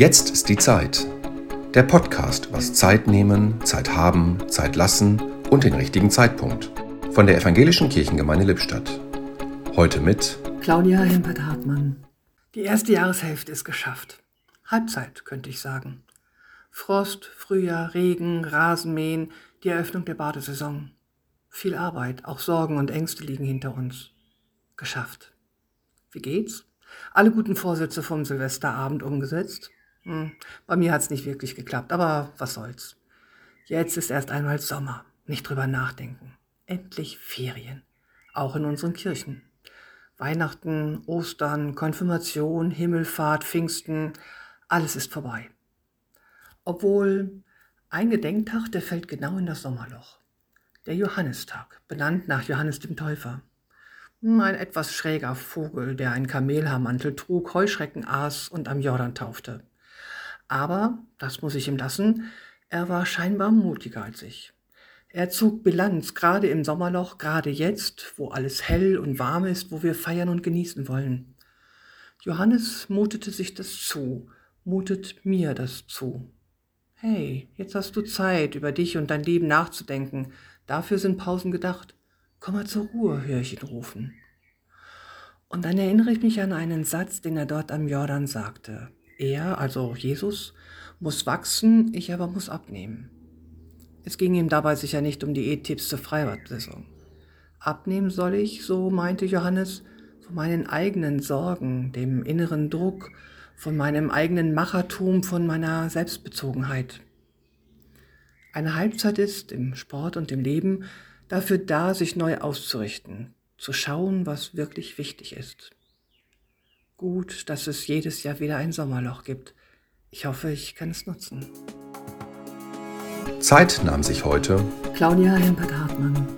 Jetzt ist die Zeit. Der Podcast was Zeit nehmen, Zeit haben, Zeit lassen und den richtigen Zeitpunkt. Von der Evangelischen Kirchengemeinde Lippstadt. Heute mit Claudia Hempert-Hartmann. Die erste Jahreshälfte ist geschafft. Halbzeit, könnte ich sagen. Frost, Frühjahr, Regen, Rasenmähen, die Eröffnung der Badesaison. Viel Arbeit, auch Sorgen und Ängste liegen hinter uns. Geschafft. Wie geht's? Alle guten Vorsätze vom Silvesterabend umgesetzt? Hm, bei mir hat's nicht wirklich geklappt, aber was soll's. Jetzt ist erst einmal Sommer. Nicht drüber nachdenken. Endlich Ferien. Auch in unseren Kirchen. Weihnachten, Ostern, Konfirmation, Himmelfahrt, Pfingsten, alles ist vorbei. Obwohl ein Gedenktag, der fällt genau in das Sommerloch. Der Johannistag, benannt nach Johannes dem Täufer. Ein etwas schräger Vogel, der einen Kamelhaarmantel trug, Heuschrecken aß und am Jordan taufte. Aber, das muss ich ihm lassen, er war scheinbar mutiger als ich. Er zog Bilanz, gerade im Sommerloch, gerade jetzt, wo alles hell und warm ist, wo wir feiern und genießen wollen. Johannes mutete sich das zu, mutet mir das zu. Hey, jetzt hast du Zeit, über dich und dein Leben nachzudenken. Dafür sind Pausen gedacht. Komm mal zur Ruhe, höre ich ihn rufen. Und dann erinnere ich mich an einen Satz, den er dort am Jordan sagte. Er, also Jesus, muss wachsen, ich aber muss abnehmen. Es ging ihm dabei sicher nicht um Diättipps zur Freibadsaison. Abnehmen soll ich, so meinte Johannes, von meinen eigenen Sorgen, dem inneren Druck, von meinem eigenen Machertum, von meiner Selbstbezogenheit. Eine Halbzeit ist im Sport und im Leben dafür da, sich neu auszurichten, zu schauen, was wirklich wichtig ist. Gut, dass es jedes Jahr wieder ein Sommerloch gibt. Ich hoffe, ich kann es nutzen. Zeit nahm sich heute Claudia Hempert-Hartmann.